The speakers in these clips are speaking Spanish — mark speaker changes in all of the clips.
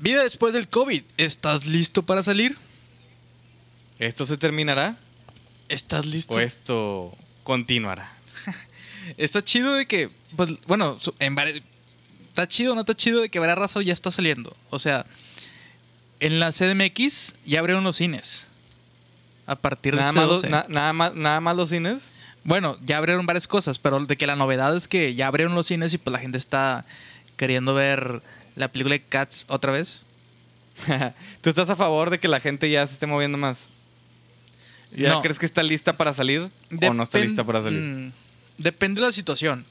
Speaker 1: Vida después del COVID. ¿Estás listo para salir?
Speaker 2: ¿Esto se terminará
Speaker 1: ¿Estás listo?
Speaker 2: o esto continuará?
Speaker 1: Está chido de que, pues, bueno, en está chido o no está chido de que varias raza ya está saliendo. O sea, en la CDMX ya abrieron los cines. A partir de este
Speaker 2: más, los,
Speaker 1: 12.
Speaker 2: na- nada, más, nada más los cines.
Speaker 1: Bueno, ya abrieron varias cosas, pero de que la novedad es que ya abrieron los cines y pues la gente está queriendo ver la película de Cats otra vez.
Speaker 2: ¿Tú estás a favor de que la gente ya se esté moviendo más? ¿Ya
Speaker 1: No.
Speaker 2: crees que está lista para salir o no está lista para salir?
Speaker 1: Mm, depende de la situación.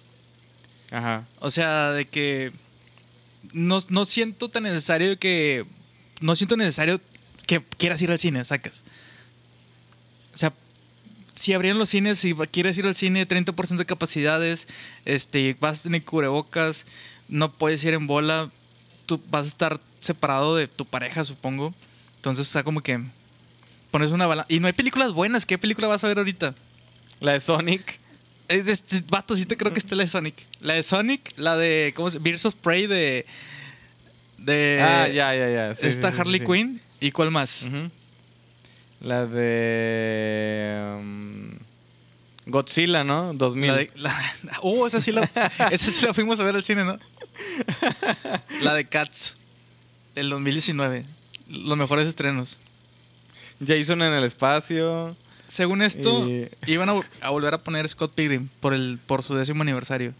Speaker 2: Ajá.
Speaker 1: O sea, de que no, no siento tan necesario que. No siento necesario que quieras ir al cine, sacas. O sea, si abrieron los cines, si quieres ir al cine, 30% de capacidades, este, vas a tener cubrebocas, no puedes ir en bola, tú vas a estar separado de tu pareja, supongo. Entonces, o sea, como que pones una balanza. Y no hay películas buenas. ¿Qué película vas a ver ahorita?
Speaker 2: La de Sonic.
Speaker 1: Es, es, es- vato, sí te creo que esta es la de Sonic. La de Sonic, la de. ¿Cómo se Birds of Prey de. De.
Speaker 2: ah, ya, ya, ya. Sí, sí,
Speaker 1: Harley
Speaker 2: sí.
Speaker 1: Quinn. ¿Y cuál más?
Speaker 2: La de. um, Godzilla, ¿no? 2000.
Speaker 1: La de. La, oh, esa sí la. esa sí la fuimos a ver al cine, ¿no? La de Cats. Del 2019. Los mejores estrenos.
Speaker 2: Jason en el espacio.
Speaker 1: Según esto,
Speaker 2: Y-
Speaker 1: iban a, a volver a poner Scott Pilgrim por, el, por su décimo aniversario.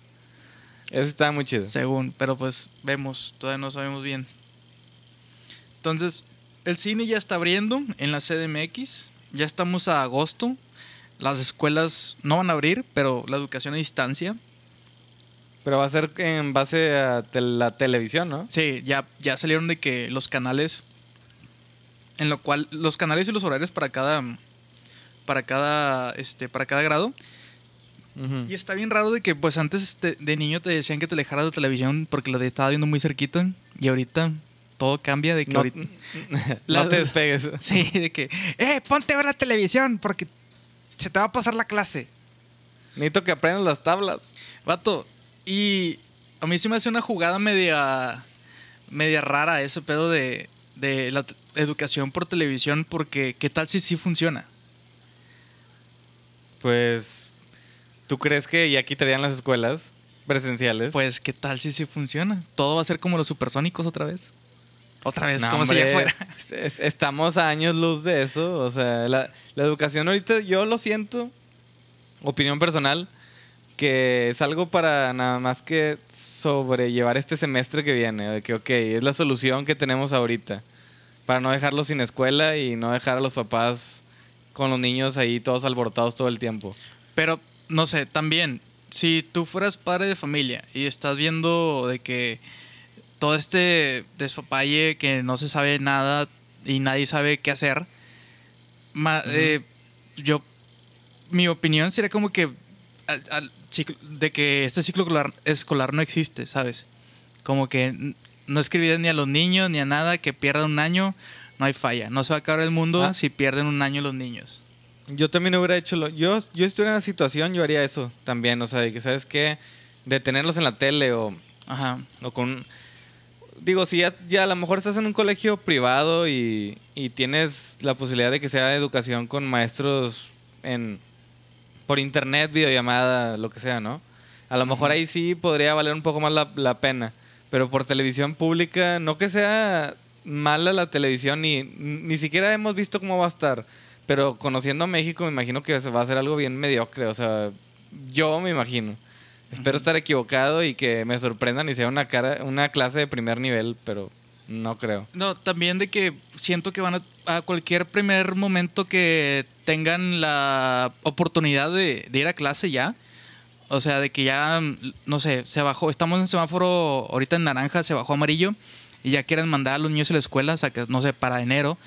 Speaker 2: Eso estaba muy chido.
Speaker 1: Según, pero pues vemos, todavía no sabemos bien. Entonces, el cine ya está abriendo en la CDMX. Ya estamos a agosto. Las escuelas no van a abrir, pero la educación a distancia.
Speaker 2: Pero va a ser en base a la televisión, ¿no?
Speaker 1: Sí, ya, ya salieron de que los canales. En lo cual, los canales y los horarios para cada. Para cada. Este. Para cada grado. Y está bien raro de que, pues antes de niño te decían que te alejaras de televisión porque lo estaba viendo muy cerquita. Y ahorita todo cambia de que
Speaker 2: No,
Speaker 1: ahorita.
Speaker 2: no
Speaker 1: La-
Speaker 2: te despegues.
Speaker 1: Sí, de que, eh, ponte a ver la televisión porque se te va a pasar la clase.
Speaker 2: Necesito que aprendas las tablas.
Speaker 1: Vato, y a mí se me hace una jugada media, media rara ese pedo de, de la educación por televisión porque ¿qué tal si sí funciona?
Speaker 2: Pues, ¿tú crees que ya quitarían las escuelas presenciales?
Speaker 1: Pues ¿qué tal si sí funciona? Todo va a ser como los supersónicos otra vez. Otra vez,
Speaker 2: No,
Speaker 1: como si ya
Speaker 2: hombre,
Speaker 1: fuera.
Speaker 2: es- estamos a años luz de eso. O sea, la, la educación ahorita yo lo siento, opinión personal, que es algo para nada más que sobrellevar este semestre que viene. De que, ok, es la solución que tenemos ahorita. Para no dejarlos sin escuela y no dejar a los papás con los niños ahí todos alborotados todo el tiempo.
Speaker 1: Pero, no sé, también, si tú fueras padre de familia y estás viendo de que todo este despapalle que no se sabe nada y nadie sabe qué hacer, eh, yo, mi opinión sería como que al- al ciclo- de que este ciclo escolar, no existe, ¿sabes? Como que no escribir ni a los niños ni a nada, que pierdan un año, no hay falla. No se va a acabar el mundo
Speaker 2: Ah.
Speaker 1: si pierden un año los niños.
Speaker 2: Yo también hubiera hecho lo. Yo, yo estuviera en la situación, yo haría eso también. O sea, de que, ¿sabes qué? De tenerlos en la tele o,
Speaker 1: Ajá.
Speaker 2: o con. Digo, si ya, ya a lo mejor estás en un colegio privado y, y tienes la posibilidad de que sea educación con maestros en por internet, videollamada, lo que sea, ¿no? A lo mejor ahí sí podría valer un poco más la, la pena. Pero por televisión pública, no que sea mala la televisión, ni, ni siquiera hemos visto cómo va a estar. Pero conociendo a México, me imagino que se va a hacer algo bien mediocre. O sea, yo me imagino. Espero estar equivocado y que me sorprendan y sea una, cara, una clase de primer nivel, pero no creo.
Speaker 1: No, también de que siento que van a, a cualquier primer momento que tengan la oportunidad de, de ir a clase ya. O sea, de que ya, no sé, se bajó, estamos en semáforo ahorita en naranja, se bajó a amarillo y ya quieren mandar a los niños a la escuela, o sea, que no sé, para enero.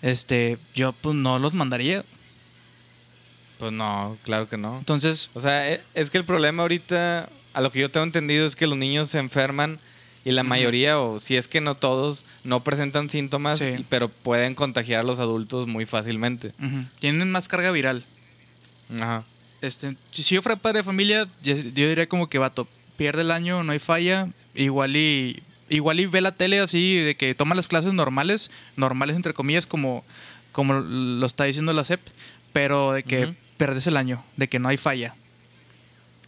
Speaker 1: Este, yo pues no los mandaría.
Speaker 2: Pues no, claro que no.
Speaker 1: Entonces,
Speaker 2: O sea, e- es que el problema ahorita, a lo que yo tengo entendido, es que los niños se enferman y la mayoría, o si es que no todos, no presentan síntomas,
Speaker 1: Sí.
Speaker 2: pero pueden contagiar a los adultos muy fácilmente.
Speaker 1: tienen más carga viral.
Speaker 2: Ajá.
Speaker 1: Este, si yo fuera padre de familia, yo, yo diría como que vato, pierde el año, no hay falla, igual y igual y ve la tele así, de que toma las clases normales, normales entre comillas, como, como lo está diciendo la SEP, pero de que
Speaker 2: Ujú.
Speaker 1: perdes el año, de que no hay falla.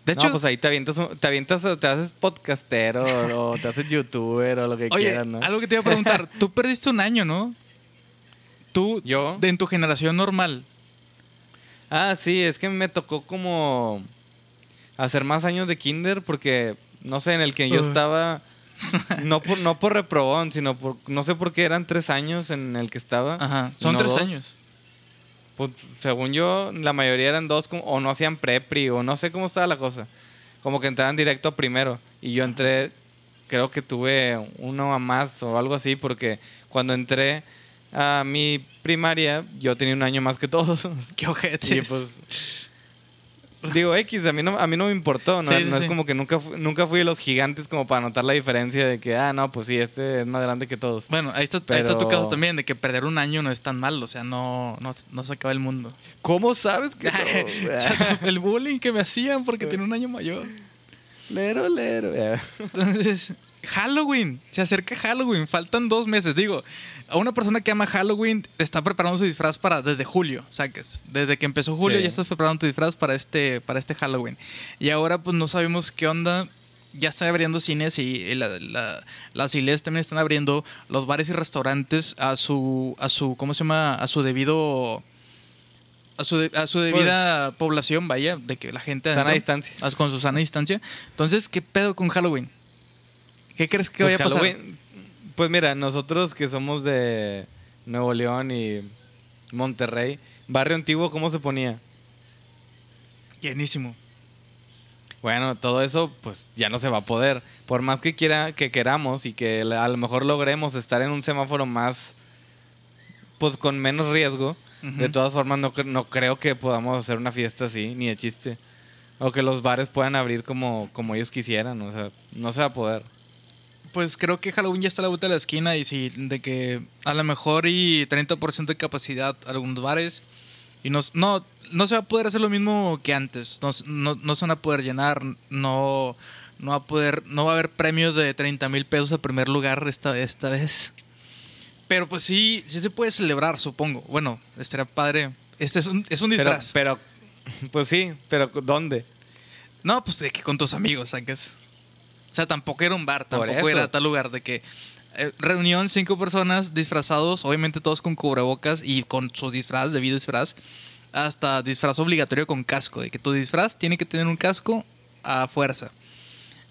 Speaker 1: De hecho,
Speaker 2: no, pues ahí te avientas, te avientas, te haces podcastero o te haces youtuber o lo que
Speaker 1: oye,
Speaker 2: quieras, ¿no?
Speaker 1: algo que te iba a preguntar, tú perdiste un año, ¿no? Tú,
Speaker 2: Yo.
Speaker 1: de, en tu generación normal.
Speaker 2: Ah, sí, es que me tocó como hacer más años de kinder porque, no sé, en el que yo estaba, no por, no por reprobón, sino por, no sé por qué eran tres años en el que estaba.
Speaker 1: Ajá, son
Speaker 2: no
Speaker 1: tres
Speaker 2: dos.
Speaker 1: años.
Speaker 2: Pues según yo, la mayoría eran dos o no hacían prepri o no sé cómo estaba la cosa. Como que entraran directo primero. Y yo entré, creo que tuve uno a más o algo así porque cuando entré a mi primaria yo tenía un año más que todos.
Speaker 1: Qué ojete.
Speaker 2: Y pues. Digo, X, a mí no, a mí no me importó, ¿no?
Speaker 1: Sí, sí,
Speaker 2: no
Speaker 1: sí.
Speaker 2: es como que nunca, nunca fui de los gigantes como para notar la diferencia de que, ah, no, pues sí, este es más grande que todos.
Speaker 1: Bueno, ahí está, ahí está tu
Speaker 2: Pero-
Speaker 1: caso también, de que perder un año no es tan mal, o sea, no, no, no se acaba el mundo.
Speaker 2: ¿Cómo sabes que
Speaker 1: el bullying que me hacían porque tenía un año mayor.
Speaker 2: lero, lero.
Speaker 1: Entonces, Halloween, se acerca Halloween, faltan dos meses. Digo, a una persona que ama Halloween está preparando su disfraz para desde julio, ¿sabes? Desde que empezó julio
Speaker 2: Sí.
Speaker 1: ya estás preparando tu disfraz para este, para este Halloween. Y ahora pues no sabemos qué onda. Ya están abriendo cines y la- la- las iglesias también están abriendo los bares y restaurantes a su, a su, ¿cómo se llama? A su debido, a su, de- a su debida población, vaya, de que la gente
Speaker 2: Pues, Sana
Speaker 1: adentro-
Speaker 2: distancia.
Speaker 1: Con su sana distancia. Entonces, ¿qué pedo con Halloween? ¿Qué crees que
Speaker 2: Pues
Speaker 1: vaya a pasar?
Speaker 2: Halloween- Pues mira, nosotros que somos de Nuevo León y Monterrey, Barrio Antiguo, ¿cómo se ponía?
Speaker 1: Llenísimo.
Speaker 2: Bueno, todo eso pues ya no se va a poder. Por más que quiera que queramos y que a lo mejor logremos estar en un semáforo más pues con menos riesgo, de todas formas no creo que podamos hacer una fiesta así ni de chiste. O que los bares puedan abrir como, como ellos quisieran, o sea, no se va a poder.
Speaker 1: Pues creo que Halloween ya está a la vuelta de la esquina y sí, de que a lo mejor y 30% de capacidad algunos bares. Y no, no, no se va a poder hacer lo mismo que antes. No, no, no se van a poder llenar. No, no, va a poder, no va a haber premios de 30 mil pesos al primer lugar esta, esta vez. Pero pues sí, sí se puede celebrar, supongo. Bueno, estaría padre. Este es un, es un
Speaker 2: Pero,
Speaker 1: disfraz.
Speaker 2: pero, pues sí, pero ¿dónde?
Speaker 1: No, pues de que con tus amigos, ¿sabes? O sea, tampoco era un bar, tampoco era tal lugar de que eh, reunión cinco personas disfrazados, obviamente todos con cubrebocas y con su disfraz, debido disfraz, hasta disfraz obligatorio con casco, de que tu disfraz tiene que tener un casco a fuerza.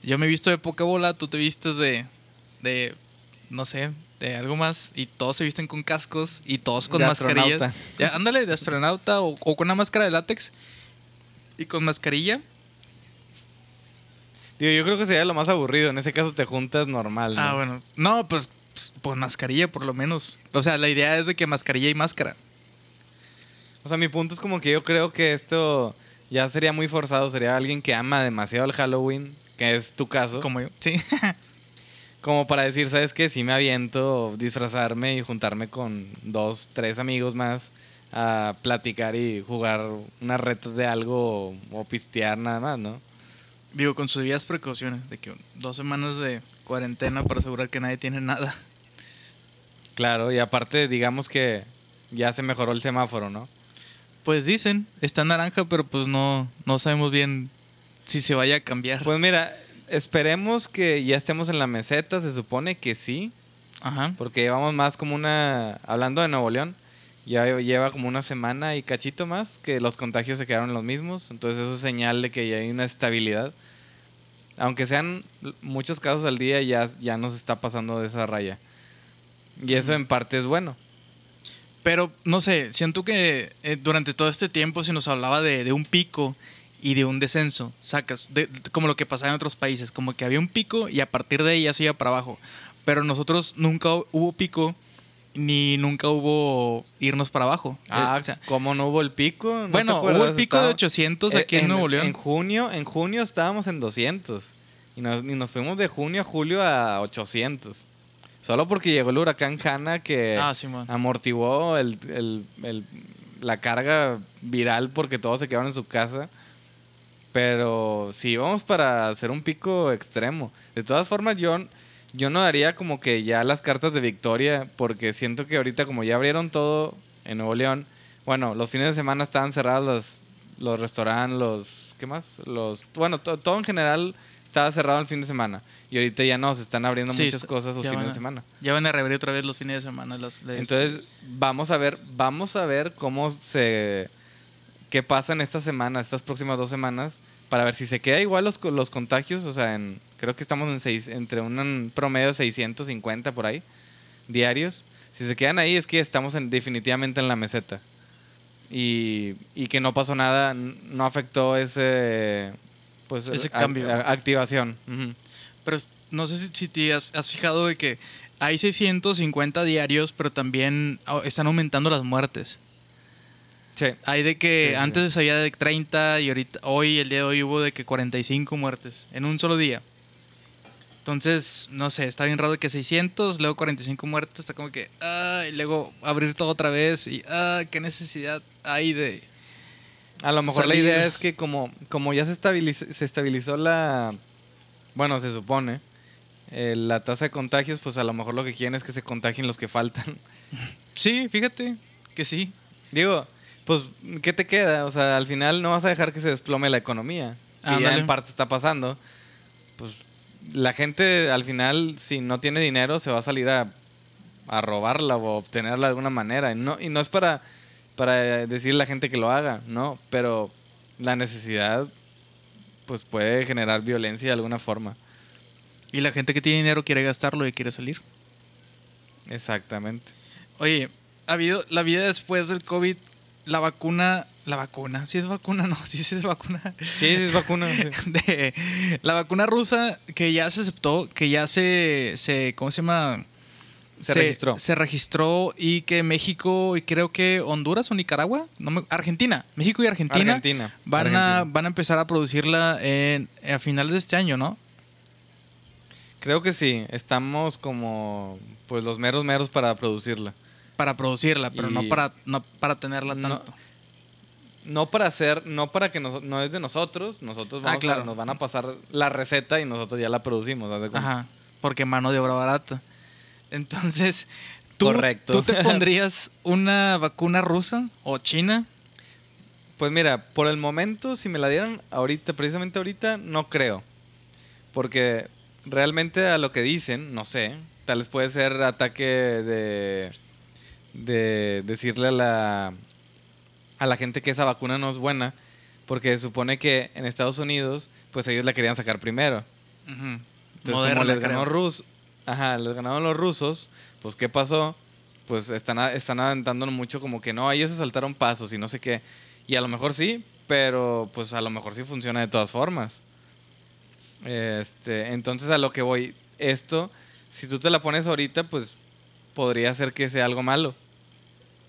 Speaker 1: Yo me he visto de poca bola, tú te vistes de, de, no sé, de algo más y todos se visten con cascos y todos con
Speaker 2: De
Speaker 1: mascarillas.
Speaker 2: astronauta.
Speaker 1: Ya, ándale, de astronauta o, o con una máscara de látex y con mascarilla.
Speaker 2: Digo, yo creo que sería lo más aburrido. En ese caso te juntas normal. ¿no?
Speaker 1: Ah, bueno. No, pues, pues, pues mascarilla por lo menos. O sea, la idea es de que mascarilla y máscara.
Speaker 2: O sea, mi punto es como que yo creo que esto ya sería muy forzado. Sería alguien que ama demasiado el Halloween, que es tu caso. Como,
Speaker 1: Como yo. Sí.
Speaker 2: para decir, ¿sabes qué? Sí me aviento disfrazarme y juntarme con dos, tres amigos más a platicar y jugar unas retas de algo o pistear nada más, ¿no?
Speaker 1: Digo, con sus debidas precauciones. De que dos semanas de cuarentena para asegurar que nadie tiene nada.
Speaker 2: Claro, y aparte digamos que ya se mejoró el semáforo, ¿no?
Speaker 1: Pues dicen, está naranja, pero pues no, no sabemos bien si se vaya a cambiar.
Speaker 2: Pues mira, esperemos que ya estemos en la meseta, se supone que sí,
Speaker 1: Ajá.
Speaker 2: porque llevamos más como una, hablando de Nuevo León, ya lleva como una semana y cachito más que los contagios se quedaron los mismos, entonces eso es señal de que ya hay una estabilidad. Aunque sean muchos casos al día, ya, ya nos está pasando de esa raya. Y eso en parte es bueno.
Speaker 1: Pero no sé, siento que eh, durante todo este tiempo se nos hablaba de, de un pico y de un descenso, sacas, de- como lo que pasaba en otros países, como que había un pico y a partir de ahí ya se iba para abajo. Pero nosotros nunca hu- hubo pico ni nunca hubo irnos para abajo.
Speaker 2: Ah,
Speaker 1: Eh, o sea,
Speaker 2: ¿cómo no hubo el pico? ¿No te
Speaker 1: bueno, hubo el pico de
Speaker 2: Estaba-
Speaker 1: 800
Speaker 2: Eh,
Speaker 1: aquí en, Nuevo León.
Speaker 2: En junio, en junio estábamos en 200. Y nos, y nos fuimos de junio a julio a 800. Solo porque llegó el huracán Hanna que
Speaker 1: ah, sí,
Speaker 2: amortiguó el, el- el- la carga viral porque todos se quedaron en su casa. Pero sí, vamos para hacer un pico extremo. De todas formas, yo, yo no daría como que ya las cartas de victoria, porque siento que ahorita como ya abrieron todo en Nuevo León, bueno, los fines de semana estaban cerrados los, los restaurantes, los, ¿qué más? Los, bueno, to- todo en general estaba cerrado el fin de semana. Y ahorita ya no, se están abriendo
Speaker 1: Sí,
Speaker 2: muchas cosas los fines de semana.
Speaker 1: Ya van a reabrir otra vez los fines de semana. Los,
Speaker 2: Entonces, vamos a ver, vamos a ver cómo se qué pasa en esta semana, estas próximas dos semanas, para ver si se queda igual los, los contagios, o sea, en, creo que estamos en seis, entre un promedio de 650 por ahí, diarios. Si se quedan ahí es que estamos en- definitivamente en la meseta. Y, y que no pasó nada, no afectó ese, pues,
Speaker 1: Ese cambio.
Speaker 2: a- activación.
Speaker 1: Pero no sé si, si te has, has fijado de que hay 650 diarios, pero también oh, están aumentando las muertes.
Speaker 2: Sí.
Speaker 1: Hay de que
Speaker 2: Sí, sí.
Speaker 1: antes había de 30 y ahorita hoy, el día de hoy, hubo de que 45 muertes en un solo día. Entonces, no sé, está bien raro que 600, luego 45 muertes, está como que, ah, y luego abrir todo otra vez y, ah, qué necesidad hay de...
Speaker 2: A lo mejor
Speaker 1: salir.
Speaker 2: la idea es que como, como ya se, estabiliz- se estabilizó la, bueno, se supone, eh, la tasa de contagios, pues a lo mejor lo que quieren es que se contagien los que faltan.
Speaker 1: Sí, fíjate que sí.
Speaker 2: Digo, pues, ¿qué te queda? O sea, al final no vas a dejar que se desplome la economía. Que ya en parte está pasando. Pues la gente al final, si no tiene dinero, se va a salir a, a robarla o obtenerla de alguna manera. Y no, y no es para, para decirle a la gente que lo haga, no. Pero la necesidad, pues puede generar violencia de alguna forma.
Speaker 1: Y la gente que tiene dinero quiere gastarlo y quiere salir.
Speaker 2: Exactamente.
Speaker 1: Oye, ha habido la vida después del COVID, la vacuna, la vacuna, si es vacuna, no, sí, sí es vacuna.
Speaker 2: Sí, sí, es vacuna.
Speaker 1: De la vacuna rusa que ya se aceptó, que ya se, se ¿cómo se llama?
Speaker 2: Se registró.
Speaker 1: Se registró y que México y creo que Honduras o Nicaragua, no me- Argentina, México y Argentina,
Speaker 2: Argentina.
Speaker 1: van a van a empezar a producirla en, a finales de este año, ¿no?
Speaker 2: Creo que sí. Estamos como, pues, los meros meros para producirla.
Speaker 1: Para producirla, pero no para no para tenerla tanto.
Speaker 2: No para hacer, no para que nos- no es de nosotros, nosotros
Speaker 1: Ah,
Speaker 2: vamos a-
Speaker 1: claro.
Speaker 2: nos van a pasar la receta y nosotros ya la producimos.
Speaker 1: Ajá, porque mano de obra barata. Entonces, ¿tú,
Speaker 2: Correcto.
Speaker 1: ¿tú te pondrías una vacuna rusa o china?
Speaker 2: Pues mira, por el momento, si me la dieran ahorita, precisamente ahorita, no creo. Porque realmente a lo que dicen, no sé, tal vez puede ser ataque de, de decirle a la, a la gente que esa vacuna no es buena, porque se supone que en Estados Unidos, pues ellos la querían sacar primero.
Speaker 1: Ujú.
Speaker 2: Entonces,
Speaker 1: Moderna,
Speaker 2: como les ganó. Rus, ajá, les ganaron los rusos, pues ¿qué pasó? Pues están, están aventando mucho como que no, ellos se saltaron pasos y no sé qué. Y a lo mejor sí, pero pues a lo mejor sí funciona de todas formas. Este, entonces a lo que voy, esto, si tú te la pones ahorita, pues podría ser que sea algo malo.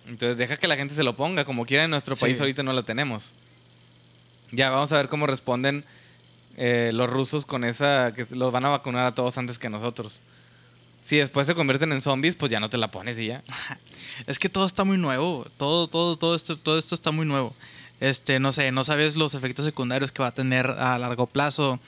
Speaker 2: Entonces deja que la gente se lo ponga, como quiera en nuestro
Speaker 1: Sí.
Speaker 2: país ahorita no la tenemos. Ya vamos a ver cómo responden eh, los rusos con esa, que los van a vacunar a todos antes que nosotros. Si después se convierten en zombies, pues ya no te la pones y ya.
Speaker 1: Es que todo está muy nuevo. Todo, todo, todo esto, todo esto está muy nuevo. Este, no sé, no sabes los efectos secundarios que va a tener a largo plazo.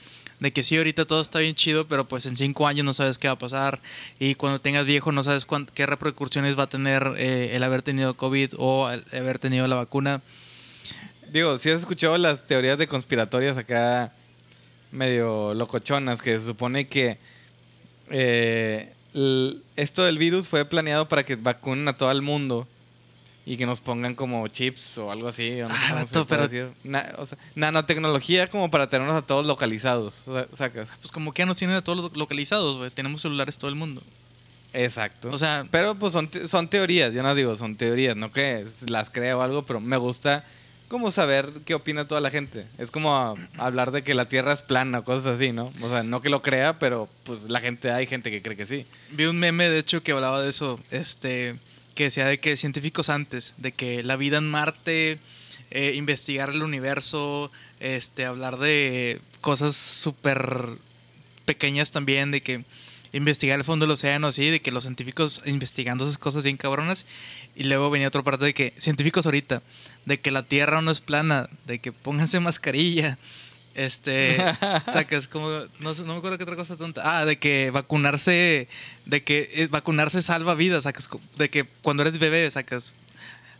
Speaker 1: De que sí, ahorita todo está bien chido, pero pues en cinco años no sabes qué va a pasar. Y cuando tengas viejo no sabes cuán- qué repercusiones va a tener eh, el haber tenido COVID o el haber tenido la vacuna.
Speaker 2: Digo, si has escuchado las teorías de conspiratorias acá medio locochonas, que se supone que eh, esto del virus fue planeado para que vacunen a todo el mundo y que nos pongan como chips o algo así. o no
Speaker 1: Ah, pero-
Speaker 2: decir. Na- o sea, nanotecnología como para tenernos a todos localizados, o sea, sacas.
Speaker 1: Pues como que ya nos tienen a todos lo- localizados, güey. Tenemos celulares todo el mundo.
Speaker 2: Exacto.
Speaker 1: O sea,
Speaker 2: Pero pues son, te- son teorías, yo no digo, son teorías, no que las creo o algo, pero me gusta como saber qué opina toda la gente. Es como hablar de que la Tierra es plana o cosas así, ¿no? O sea, no que lo crea, pero pues la gente, hay gente que cree que sí.
Speaker 1: Vi un meme, de hecho, que hablaba de eso, este, que decía de que científicos antes, de que la vida en Marte, eh, investigar el universo, este, hablar de cosas súper pequeñas también, de que investigar el fondo del océano, sí, de que los científicos investigando esas cosas bien cabronas, y luego venía otra parte de que científicos ahorita, de que la Tierra no es plana, de que pónganse mascarilla, Este, sacas como, no, me acuerdo qué otra cosa tonta. Ah, de que vacunarse, de que eh, vacunarse salva vidas, sacas, de que cuando eres bebé, sacas.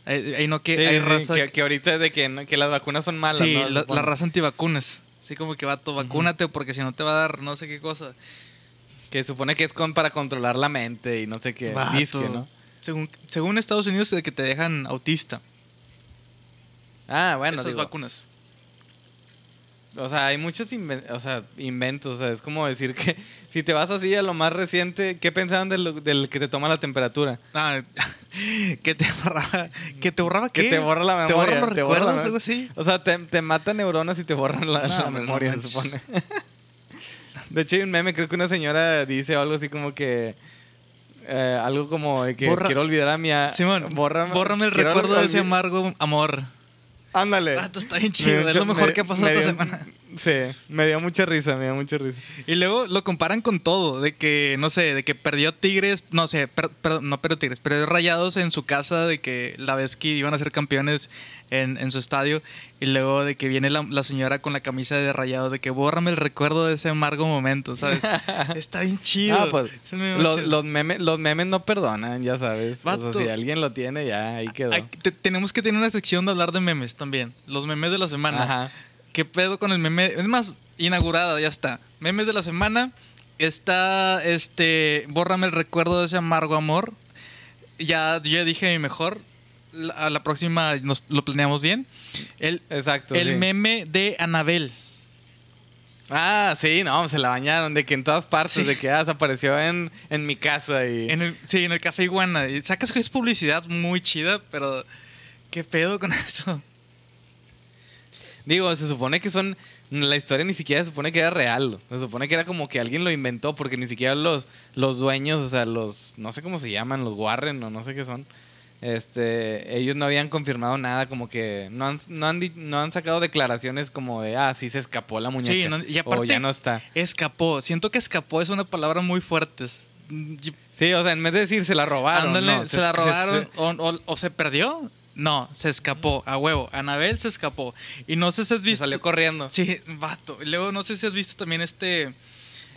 Speaker 1: Ahí ahí no que
Speaker 2: Sí,
Speaker 1: hay raza
Speaker 2: que, que ahorita de que, no- que las vacunas son malas,
Speaker 1: Sí,
Speaker 2: ¿no?
Speaker 1: la, la raza antivacunas. Así como que vato, vacúnate porque si no te va a dar no sé qué cosa.
Speaker 2: Que supone que es con, para controlar la mente y no sé qué.
Speaker 1: Vato.
Speaker 2: Disque, ¿no?
Speaker 1: Según, según Estados Unidos, de que te dejan autista.
Speaker 2: Ah, bueno,
Speaker 1: esas
Speaker 2: digo,
Speaker 1: vacunas.
Speaker 2: O sea, hay muchos inven- o sea, inventos. O sea, es como decir que si te vas así a lo más reciente, ¿qué pensaban del, del que te toma la temperatura?
Speaker 1: Ah, que te borraba. Que te borraba qué?
Speaker 2: Que te borra la memoria.
Speaker 1: ¿Te borra los
Speaker 2: te
Speaker 1: recuerdos, algo así?
Speaker 2: O sea, te, te mata neuronas y te borran la,
Speaker 1: No,
Speaker 2: la
Speaker 1: hombre, no
Speaker 2: memoria, se supone. De hecho, hay un meme, creo que una señora dice algo así como que. eh, algo como que
Speaker 1: Borra-
Speaker 2: quiero olvidar a mi.
Speaker 1: Simón,
Speaker 2: bórrame,
Speaker 1: bórrame el recuerdo de ese amargo amor.
Speaker 2: Ándale.
Speaker 1: Vato, está bien
Speaker 2: Me
Speaker 1: chido.
Speaker 2: dio
Speaker 1: Es lo mejor
Speaker 2: me-
Speaker 1: que ha pasado
Speaker 2: me
Speaker 1: esta semana.
Speaker 2: Sí, me dio mucha risa, me dio mucha risa.
Speaker 1: Y luego lo comparan con todo, de que, no sé, de que perdió Tigres, no sé, per- perdón, no perdió Tigres, perdió Rayados en su casa, de que la vez que iban a ser campeones en, en su estadio, y luego de que viene la, la señora con la camisa de Rayados, de que bórrame el recuerdo de ese amargo momento, ¿sabes? Está bien chido.
Speaker 2: Ah, pues, los,
Speaker 1: chido.
Speaker 2: los memes, los memes no perdonan, ya sabes. O
Speaker 1: Vato.
Speaker 2: sea, si alguien lo tiene, ya, ahí quedó.
Speaker 1: Te- tenemos que tener una sección de hablar de memes también, los memes de la semana.
Speaker 2: Ajá.
Speaker 1: ¿Qué pedo con el meme? Es más, inaugurada, ya está. Memes de la semana. Está, este, bórrame el recuerdo de ese amargo amor. Ya, ya dije mi mejor. La- a la próxima nos lo planeamos bien. El,
Speaker 2: Exacto.
Speaker 1: el
Speaker 2: sí.
Speaker 1: meme de Anabel.
Speaker 2: Ah, sí, no, se la bañaron, de que en todas partes,
Speaker 1: Sí.
Speaker 2: de que ah, se apareció en, en mi casa y...
Speaker 1: En el, sí, en el Café Iguana. Y sacas que es publicidad muy chida, pero ¿qué pedo con eso?
Speaker 2: Digo, se supone que son... La historia ni siquiera se supone que era real. Se supone que era como que alguien lo inventó porque ni siquiera los, los dueños, o sea, los... No sé cómo se llaman, los Warren o no sé qué son. Este, ellos no habían confirmado nada, como que no han, no han, no han sacado declaraciones como de, ah, sí se escapó la muñeca.
Speaker 1: Sí, no- y
Speaker 2: o ya no está.
Speaker 1: Escapó. Siento que escapó es una palabra muy fuerte.
Speaker 2: Sí, o sea, en vez de decir se la robaron.
Speaker 1: Ándale,
Speaker 2: no,
Speaker 1: se, la
Speaker 2: se-
Speaker 1: robaron
Speaker 2: se-
Speaker 1: o, o- o se perdió. No, se escapó, a huevo. Anabel se escapó. Y no sé si has
Speaker 2: se
Speaker 1: visto.
Speaker 2: salió corriendo.
Speaker 1: Sí, vato. Y luego no sé si has visto también este.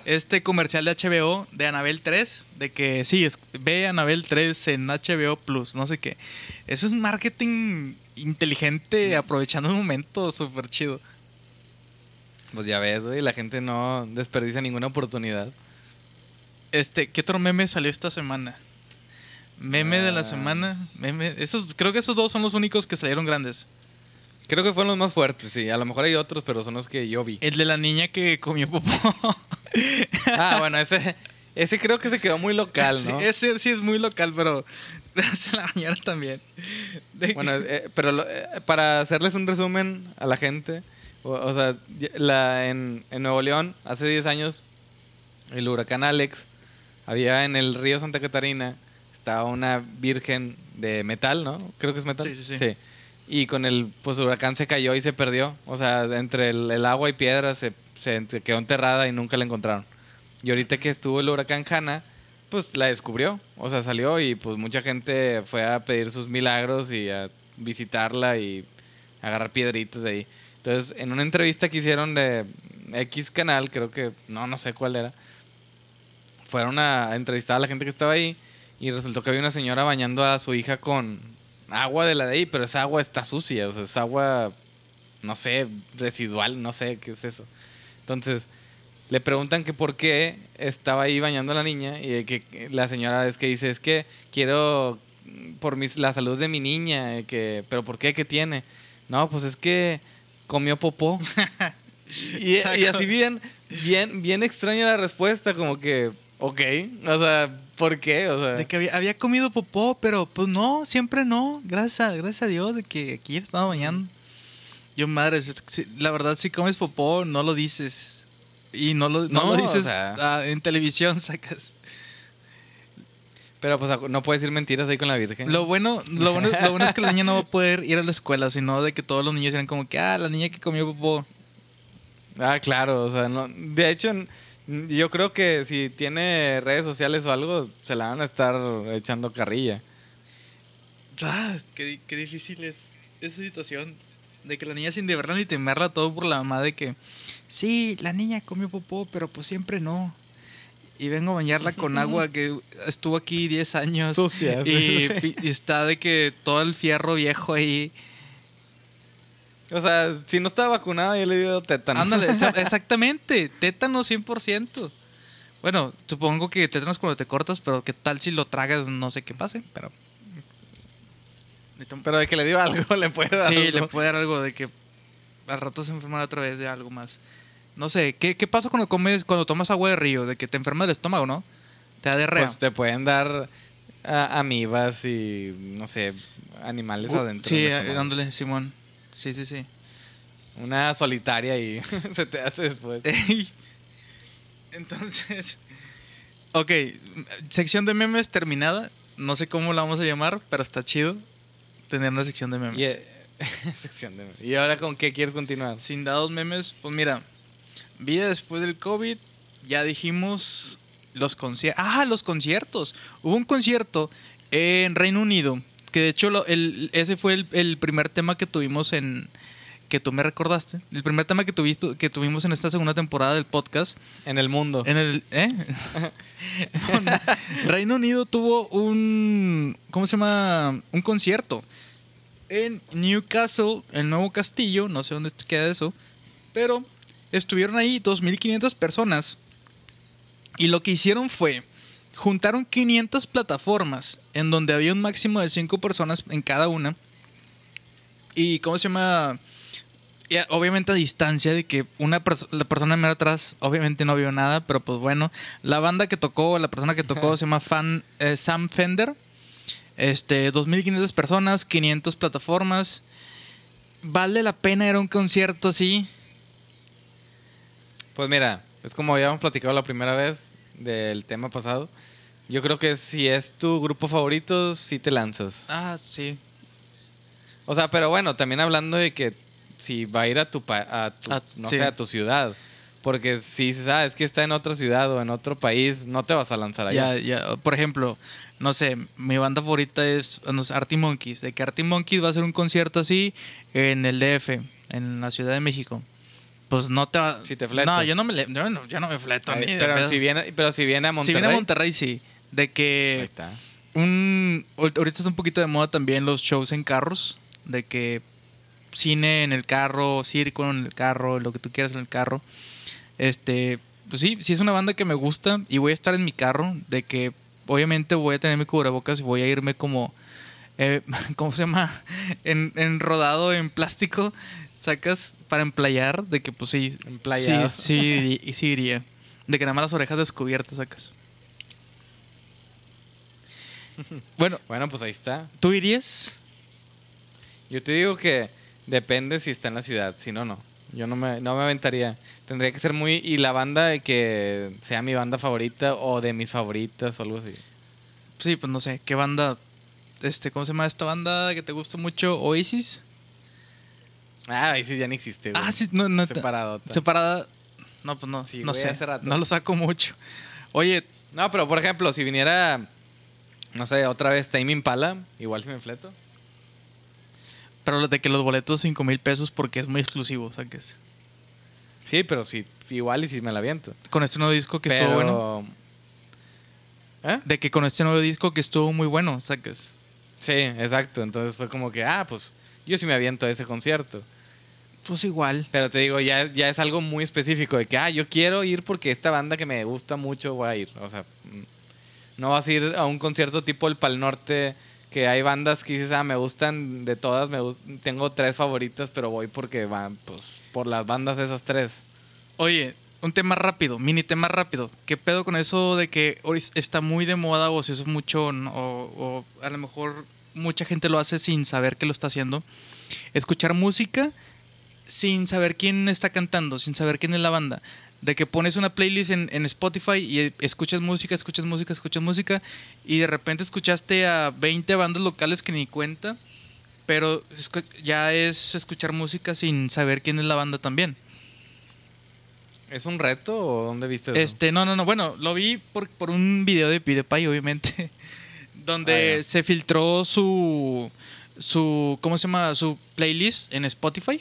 Speaker 1: Este comercial de HBO de Anabel 3. De que sí, es, ve Anabel 3 en HBO Plus, no sé qué. Eso es marketing inteligente, aprovechando el momento, súper chido.
Speaker 2: Pues ya ves, güey, la gente no desperdicia ninguna oportunidad.
Speaker 1: Este, ¿qué otro meme salió esta semana? Meme de la
Speaker 2: Ah.
Speaker 1: semana. Meme. Esos, creo que esos dos son los únicos que salieron grandes.
Speaker 2: Creo que fueron los más fuertes, sí. A lo mejor hay otros, pero son los que yo vi.
Speaker 1: El de la niña que comió popó.
Speaker 2: Ah, bueno, ese, ese creo que se quedó muy local, ¿no?
Speaker 1: Ese sí es muy local, pero se la bañaron también. De-
Speaker 2: Bueno, eh, pero lo- eh, para hacerles un resumen a la gente, o, o sea, la, en, en Nuevo León, hace 10 años, el huracán Alex, había en el río Santa Catarina, estaba una virgen de metal, ¿no? Creo que es metal.
Speaker 1: Sí, sí, sí.
Speaker 2: Y con el pues, huracán se cayó y se perdió. O sea, entre el, el agua y piedras se, se quedó enterrada y nunca la encontraron. Y ahorita que estuvo el huracán Hanna, pues la descubrió. O sea, salió y pues mucha gente fue a pedir sus milagros y a visitarla y agarrar piedritas de ahí. Entonces, en una entrevista que hicieron de X canal, creo que, no, no sé cuál era, fueron a, a entrevistar a la gente que estaba ahí y resultó que había una señora bañando a su hija con agua de la de ahí, pero esa agua está sucia, o sea, es agua, no sé, residual, no sé qué es eso. Entonces, le preguntan que por qué estaba ahí bañando a la niña y que la señora es que dice, es que quiero por mis, la salud de mi niña, que, pero ¿por qué? ¿Qué tiene? No, pues es que comió popó. y, y así bien, bien, bien extraña la respuesta, como que, ok, o sea, ¿por qué? O sea,
Speaker 1: De que había, había comido popó, pero pues no, siempre no. Gracias, a- gracias a Dios de que aquí estaba bañando. Yo, madre, la verdad, si comes popó, no lo dices. Y no lo, no
Speaker 2: No,
Speaker 1: lo
Speaker 2: o
Speaker 1: dices
Speaker 2: sea.
Speaker 1: ah, en televisión, sacas.
Speaker 2: pero pues no puedes decir mentiras ahí con la Virgen.
Speaker 1: Lo bueno, lo bueno, lo bueno es que la niña no va a poder ir a la escuela, sino de que todos los niños eran como que, ah, la niña que comió popó.
Speaker 2: Ah, claro, o sea, no, de hecho, yo creo que si tiene redes sociales o algo, se la van a estar echando carrilla.
Speaker 1: Ah, qué, qué difícil es esa situación. De que la niña sin deberla ni temerla todo por la mamá de que... Sí, la niña comió popó, pero pues siempre no. Y vengo a bañarla con agua que estuvo aquí 10 años.
Speaker 2: Sucia,
Speaker 1: Y, y está de que todo el fierro viejo ahí.
Speaker 2: O sea, si no estaba vacunada, yo le dio tétano.
Speaker 1: Ándale, exa- exactamente. Tétano 100%. Bueno, supongo que tétano es cuando te cortas, pero qué tal si lo tragas, no sé qué pase, pero...
Speaker 2: Pero de que le dio algo, le puede dar
Speaker 1: Sí,
Speaker 2: algo.
Speaker 1: le puede dar algo de que al rato se enferma otra vez de algo más. No sé, ¿qué, qué pasa cuando comes, cuando tomas agua de río? De que te enferma el estómago, ¿no? Te da diarrea.
Speaker 2: Pues te pueden dar amibas y, no sé, animales
Speaker 1: Uh,
Speaker 2: adentro.
Speaker 1: Sí,
Speaker 2: del
Speaker 1: eh, dándole, Simón. Sí, sí, sí.
Speaker 2: Una solitaria y se te hace después.
Speaker 1: Ey. Entonces, ok, sección de memes terminada. No sé cómo la vamos a llamar, pero está chido tener una sección de memes.
Speaker 2: Eh, sección de- ¿Y ahora con qué quieres continuar?
Speaker 1: Sin dados memes, pues mira, vida después del COVID, ya dijimos los conciertos. Ah, los conciertos. Hubo un concierto en Reino Unido, que de hecho lo- el- ese fue el, el primer tema que tuvimos en... que tú me recordaste. El primer tema que, tuviste, que tuvimos en esta segunda temporada del podcast.
Speaker 2: En el mundo.
Speaker 1: En el... ¿Eh? No, no. Reino Unido tuvo un... ¿Cómo se llama? Un concierto. En Newcastle, el nuevo castillo, no sé dónde queda eso, pero estuvieron ahí 2.500 personas. Y lo que hicieron fue, juntaron 500 plataformas en donde había un máximo de 5 personas en cada una. Y, ¿cómo se llama? Y, obviamente a distancia de que una perso- la persona me atrás obviamente no vio nada, pero pues bueno, la banda que tocó, la persona que tocó se llama Fan, eh, Sam Fender. Este, 2500 personas, 500 plataformas. Vale la pena ir a un concierto así.
Speaker 2: Pues mira, es como habíamos platicado la primera vez del tema pasado. Yo creo que si es tu grupo favorito, sí te lanzas.
Speaker 1: Ah, sí.
Speaker 2: O sea, pero bueno, también hablando de que si va a ir a tu, pa- a tu-
Speaker 1: Ah,
Speaker 2: no
Speaker 1: sí.
Speaker 2: sé, a tu ciudad. Porque si dices, ah, es que está en otra ciudad o en otro país, no te vas a lanzar allá.
Speaker 1: Ya, ya. Por ejemplo, no sé, mi banda favorita es no sé, Artie Monkeys. De que Artie Monkeys va a hacer un concierto así en el DF, en la Ciudad de México. Pues no te va.
Speaker 2: Si te fletas.
Speaker 1: No, yo no me, yo no, yo no me fleto
Speaker 2: Ay,
Speaker 1: ni
Speaker 2: pero, si viene, pero si viene a
Speaker 1: Si
Speaker 2: Monterrey.
Speaker 1: viene a Monterrey, sí. De
Speaker 2: Ahí
Speaker 1: que
Speaker 2: está.
Speaker 1: un ahor- ahorita está un poquito de moda también los shows en carros, de que cine en el carro, circo en el carro, lo que tú quieras en el carro. Este, pues sí, sí es una banda que me gusta y voy a estar en mi carro, de que obviamente voy a tener mi cubrebocas y voy a irme como eh, ¿cómo se llama? En, en rodado en plástico, sacas para emplayar, de que pues sí,
Speaker 2: Emplayado.
Speaker 1: sí, sí, iría. De que nada más las orejas descubiertas sacas. Bueno,
Speaker 2: Bueno, pues ahí está.
Speaker 1: ¿Tú irías?
Speaker 2: Yo te digo que depende si está en la ciudad, si no, no. Yo no me, no me aventaría. Tendría que ser muy... Y la banda de que sea mi banda favorita o de mis favoritas o algo así.
Speaker 1: Sí, pues no sé, ¿qué banda? Este, ¿cómo se llama esta banda que te gusta mucho? ¿Oasis?
Speaker 2: Ah, ahí sí ya no existe. güey.
Speaker 1: Ah, sí, no, no.
Speaker 2: Separado.
Speaker 1: Separada. No, pues no,
Speaker 2: Sí,
Speaker 1: no
Speaker 2: güey,
Speaker 1: sé.
Speaker 2: hace rato.
Speaker 1: No lo saco mucho. Oye,
Speaker 2: No, pero por ejemplo, si viniera, no sé, otra vez Tame Impala, igual si me fleto.
Speaker 1: pero lo de que los boletos 5 mil pesos porque es muy exclusivo, ¿sabes?
Speaker 2: Sí, pero sí, igual y si me la aviento.
Speaker 1: Con este nuevo disco que
Speaker 2: pero...
Speaker 1: estuvo bueno.
Speaker 2: ¿Eh?
Speaker 1: De que con este nuevo disco que estuvo muy bueno, ¿sabes?
Speaker 2: Sí, exacto. Entonces fue como que, ah, pues yo sí me aviento a ese concierto.
Speaker 1: Pues igual.
Speaker 2: Pero te digo, ya, ya es algo muy específico de que, ah, yo quiero ir porque esta banda que me gusta mucho voy a ir. O sea, mm, no vas a ir a un concierto tipo el Pal Norte, que hay bandas que dices, ah, me gustan de todas, me gust- tengo tres favoritas, pero voy porque van, pues, por las bandas esas tres.
Speaker 1: Oye, un tema rápido, mini tema rápido. ¿Qué pedo con eso de que hoy está muy de moda o se usa mucho o, o a lo mejor mucha gente lo hace sin saber que lo está haciendo? Escuchar música sin saber quién está cantando, sin saber quién es la banda. De que pones una playlist en, en Spotify y escuchas música, escuchas música, escuchas música y de repente escuchaste a 20 bandas locales que ni cuenta, pero ya es escuchar música sin saber quién es la banda también.
Speaker 2: ¿Es un reto o dónde viste eso?
Speaker 1: Este, no, no, no. Bueno, lo vi por, por un video de PewDiePie, obviamente. donde
Speaker 2: Ah,
Speaker 1: se filtró su. su, ¿cómo se llama? Su playlist en Spotify.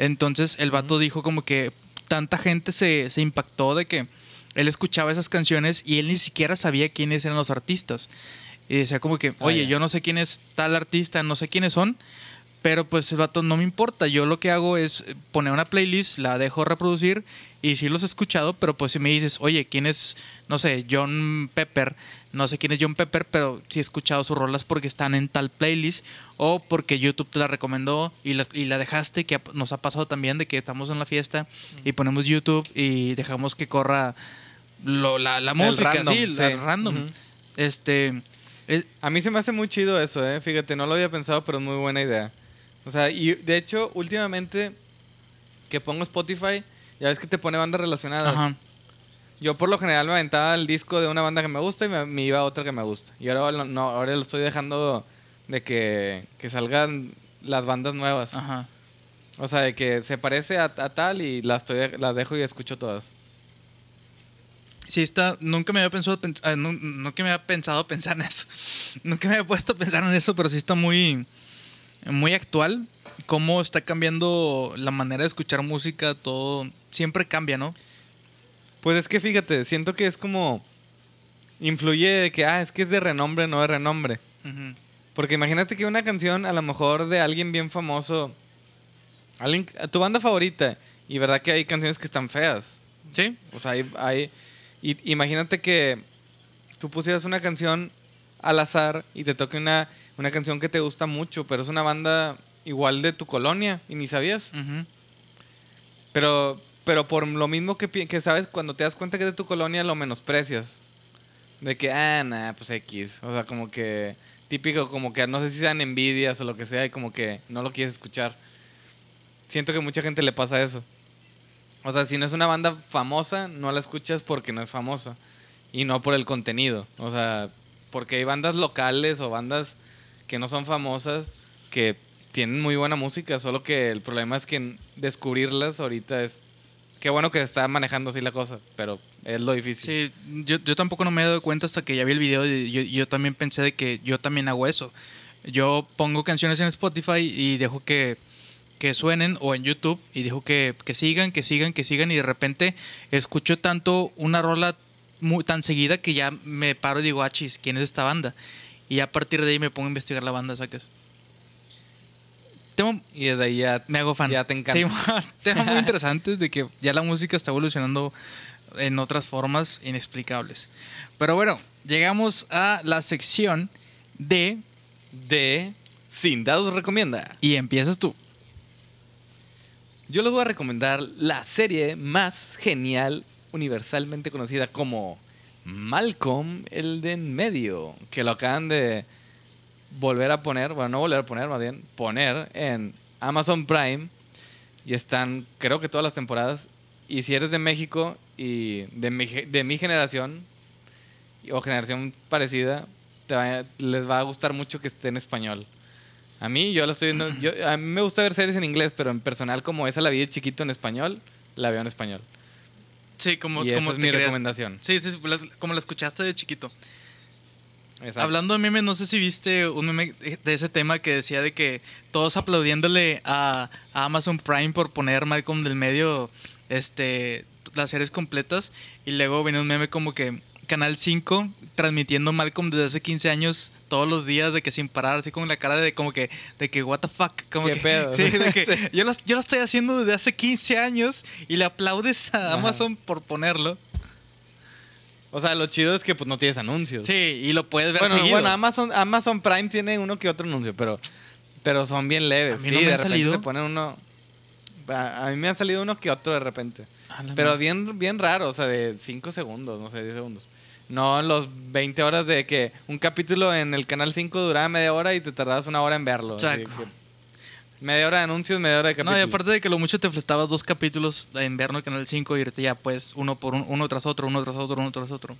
Speaker 1: Entonces el vato dijo como que tanta gente se, se impactó de que él escuchaba esas canciones y él ni siquiera sabía quiénes eran los artistas. Y decía como que,
Speaker 2: Ah,
Speaker 1: oye, yo no sé quién es tal artista, no sé quiénes son, pero pues el vato no me importa. Yo lo que hago es poner una playlist, la dejo reproducir y sí los he escuchado, pero pues si me dices, oye, ¿quién es, no sé, John Pepper? No sé quién es John Pepper, pero sí he escuchado sus rolas porque están en tal playlist o porque YouTube te la recomendó y la, y la dejaste, que nos ha pasado también de que estamos en la fiesta y ponemos YouTube y dejamos que corra lo- la, la música,
Speaker 2: random,
Speaker 1: sí,
Speaker 2: sí.
Speaker 1: random.
Speaker 2: Ujú.
Speaker 1: Este, eh,
Speaker 2: A mí se me hace muy chido eso, ¿eh? Fíjate, no lo había pensado, pero es muy buena idea. O sea, y de hecho, últimamente que pongo Spotify, ya ves que te pone bandas relacionadas.
Speaker 1: ajá.
Speaker 2: Yo por lo general me aventaba el disco de una banda que me gusta y me, me iba a otra que me gusta. Y ahora lo- no, ahora lo estoy dejando de que, que salgan las bandas nuevas.
Speaker 1: Ajá.
Speaker 2: O sea, de que se parece a, a tal y las, estoy, las dejo y escucho todas.
Speaker 1: Sí, está. Nunca me había pensado, pens- ah, no, que me había pensado pensar en eso. Nunca me había puesto a pensar en eso, pero sí está muy, muy actual. Cómo está cambiando la manera de escuchar música, todo. Siempre cambia, ¿no?
Speaker 2: Pues es que fíjate, siento que es como... Influye de que, ah, es que es de renombre, no de renombre.
Speaker 1: Ujú.
Speaker 2: Porque imagínate que una canción a lo mejor de alguien bien famoso, alguien, tu banda favorita, y verdad que hay canciones que están feas.
Speaker 1: Sí.
Speaker 2: O sea, hay, hay- y- imagínate que tú pusieras una canción al azar y te toque una, una canción que te gusta mucho, pero es una banda igual de tu colonia y ni sabías. Pero, pero por lo mismo que, que sabes, cuando te das cuenta que es de tu colonia, lo menosprecias. De que, ah, nah, pues X. O sea, como que típico, como que no sé si sean envidias o lo que sea, y como que no lo quieres escuchar. Siento que mucha gente le pasa eso. O sea, si no es una banda famosa, no la escuchas porque no es famosa. Y no por el contenido. O sea, porque hay bandas locales o bandas que no son famosas que tienen muy buena música, solo que el problema es que descubrirlas ahorita es... Qué bueno que se está manejando así la cosa, pero es lo difícil.
Speaker 1: Sí, yo, yo tampoco no me he dado cuenta hasta que ya vi el video y yo, también pensé de que yo también hago eso. Yo pongo canciones en Spotify y dejo que, que suenen o en YouTube y dejo que, que sigan, que sigan, que sigan y de repente escucho tanto una rola muy, tan seguida que ya me paro y digo, ah, chis, ¿quién es esta banda? Y a partir de ahí me pongo a investigar la banda, ¿sacas?
Speaker 2: Y desde ahí ya...
Speaker 1: me hago fan.
Speaker 2: Ya te encanta.
Speaker 1: Sí, temas muy interesantes de que ya la música está evolucionando en otras formas inexplicables. Pero bueno, llegamos a la sección de
Speaker 2: De... Sin Dados Recomienda.
Speaker 1: y empiezas tú.
Speaker 2: Yo les voy a recomendar la serie más genial, universalmente conocida como Malcolm, el de en medio, que lo acaban de volver a poner, bueno, no volver a poner, más bien, poner en Amazon Prime. Y están, creo que todas las temporadas. Y si eres de México y de mi, de mi generación o generación parecida, te va- les va a gustar mucho que esté en español. A mí, yo la estoy viendo. Yo, a mí me gusta ver series en inglés, pero en personal, como esa la vi de chiquito en español, la veo en español.
Speaker 1: Sí, como,
Speaker 2: Y esa
Speaker 1: como
Speaker 2: es
Speaker 1: te
Speaker 2: mi
Speaker 1: creas.
Speaker 2: recomendación.
Speaker 1: Sí, sí, como la escuchaste de chiquito.
Speaker 2: Exacto.
Speaker 1: Hablando de memes, no sé si viste un meme de ese tema que decía de que todos aplaudiéndole a, a Amazon Prime por poner Malcolm del medio este, las series completas. Y luego venía un meme como que Canal 5 transmitiendo Malcolm desde hace 15 años todos los días de que sin parar, así con la cara de como que, de que what the fuck. Como
Speaker 2: ¿Qué
Speaker 1: que,
Speaker 2: pedo?
Speaker 1: Sí, de que
Speaker 2: Sí.
Speaker 1: yo, lo, yo lo estoy haciendo desde hace 15 años y le aplaudes a
Speaker 2: Ajá.
Speaker 1: Amazon por ponerlo.
Speaker 2: O sea, lo chido es que pues no tienes anuncios.
Speaker 1: Sí, y lo puedes ver
Speaker 2: Bueno,
Speaker 1: seguido.
Speaker 2: bueno, Amazon, Amazon Prime tiene uno que otro anuncio, pero, pero son bien leves.
Speaker 1: A mí
Speaker 2: sí,
Speaker 1: me
Speaker 2: de
Speaker 1: han
Speaker 2: repente
Speaker 1: salido.
Speaker 2: se pone uno. A, a mí me han salido uno que otro de repente. Pero bien, bien raro, o sea, de 5 segundos, no sé, 10 segundos. No los 20 horas de que un capítulo en el canal 5 duraba media hora y te tardabas una hora en verlo. así
Speaker 1: Chaco.
Speaker 2: que media hora de anuncios, media hora de capítulo.
Speaker 1: No, y aparte de que lo mucho te fletabas dos capítulos en verno el Canal 5 y ahorita ya pues uno por un- uno tras otro, uno tras otro, uno tras otro.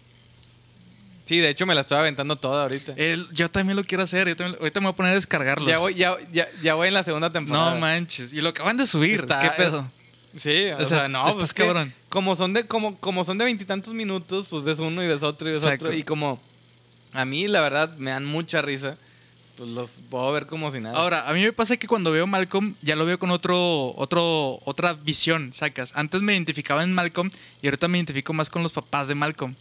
Speaker 2: Sí, de hecho me la estoy aventando toda ahorita.
Speaker 1: El- yo también lo quiero hacer, yo también- ahorita me voy a poner a descargarlos.
Speaker 2: ya, voy, ya, ya, ya voy en la segunda temporada.
Speaker 1: no manches, y lo acaban de subir,
Speaker 2: Está-
Speaker 1: ¿qué pedo?
Speaker 2: Sí, o,
Speaker 1: O sea,
Speaker 2: sea, no,
Speaker 1: estás
Speaker 2: pues es que
Speaker 1: cabrón.
Speaker 2: como son de como como son de veintitantos minutos, pues ves uno y ves otro y ves
Speaker 1: Exacto.
Speaker 2: otro y como a mí la verdad me dan mucha risa. Pues los puedo ver como si nada.
Speaker 1: Ahora, a mí me pasa que cuando veo Malcolm, ya lo veo con otro, otro, otra visión, sacas. Antes me identificaba en Malcolm y ahorita me identifico más con los papás de Malcolm.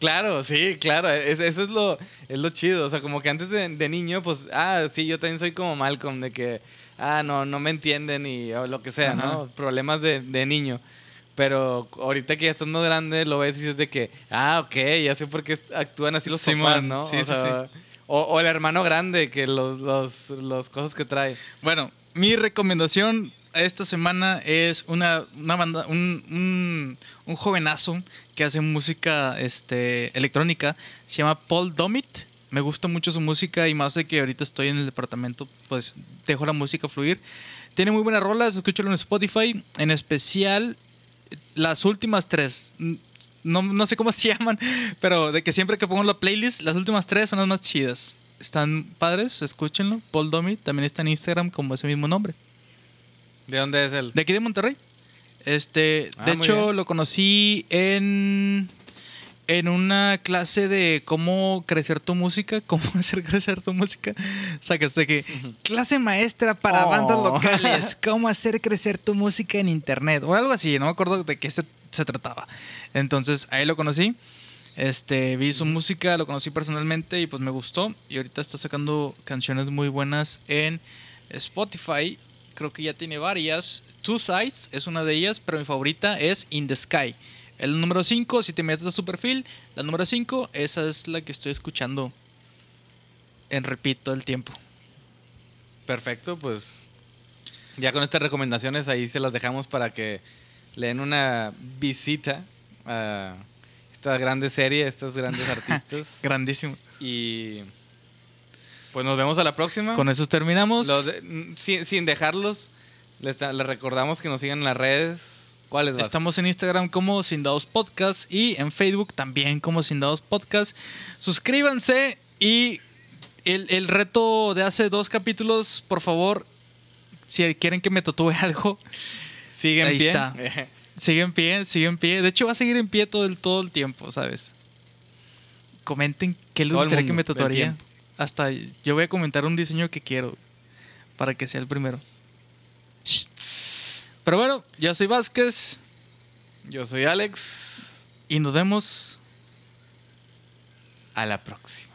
Speaker 2: Claro, sí, claro. es- eso es lo, es lo chido. O sea, como que antes de, de niño, pues, ah, sí, yo también soy como Malcolm, de que, ah, no, no me entienden y o lo que sea,
Speaker 1: Ajá.
Speaker 2: ¿no? Problemas de, de niño. Pero ahorita que ya estás más grande, lo ves y dices de que, ah, ok, ya sé por qué actúan así los papás, ¿no?
Speaker 1: sí,
Speaker 2: o,
Speaker 1: sí,
Speaker 2: sea, O, o el hermano grande, que los, los, los cosas que trae.
Speaker 1: Bueno, mi recomendación esta semana es una, una banda, un, un, un jovenazo que hace música este, electrónica. Se llama Paul Domit. Me gusta mucho su música y más de que ahorita estoy en el departamento, pues dejo la música fluir. Tiene muy buenas rolas, escúchalo en Spotify. En especial, las últimas tres. No, no sé cómo se llaman, pero de que siempre que pongo la playlist, las últimas tres son las más chidas. Están padres, escúchenlo. Paul Domit también está en Instagram como ese mismo nombre.
Speaker 2: ¿De dónde es él?
Speaker 1: De aquí de Monterrey. Este,
Speaker 2: Ah,
Speaker 1: de hecho,
Speaker 2: bien.
Speaker 1: lo conocí en en una clase de cómo crecer tu música, cómo hacer crecer tu música. Sacas de que clase maestra para
Speaker 2: Oh.
Speaker 1: bandas locales, cómo hacer crecer tu música en internet o algo así, no me acuerdo de qué se, se trataba. Entonces, ahí lo conocí. Este, vi su música, lo conocí personalmente y pues me gustó. Y ahorita está sacando canciones muy buenas en Spotify. Creo que ya tiene varias. Two Sides es una de ellas, pero mi favorita es In the Sky. El número 5, si te metes a su perfil, la número 5, esa es la que estoy escuchando en repeat todo el tiempo.
Speaker 2: Perfecto, pues ya con estas recomendaciones ahí se las dejamos para que le den una visita a esta grande serie, a estos grandes artistas.
Speaker 1: Grandísimo.
Speaker 2: y pues nos vemos a la próxima.
Speaker 1: Con eso terminamos.
Speaker 2: De- sin, sin dejarlos, les, les recordamos que nos sigan en las redes. ¿Cuáles?
Speaker 1: Estamos en Instagram como Sin Dados Podcast y en Facebook también como Sin Dados Podcast. Suscríbanse y el, el reto de hace dos capítulos, por favor, si quieren que me tatúe algo,
Speaker 2: Sigue en
Speaker 1: Ahí
Speaker 2: pie.
Speaker 1: está. sigue en pie, sigue en pie. De hecho, va a seguir en pie todo el, todo el tiempo, ¿sabes? Comenten qué les gustaría que me tatuaría. Hasta yo voy a comentar un diseño que quiero para que sea el primero. Pero bueno, yo soy Vázquez
Speaker 2: Yo soy Alex.
Speaker 1: y nos vemos
Speaker 2: A la próxima.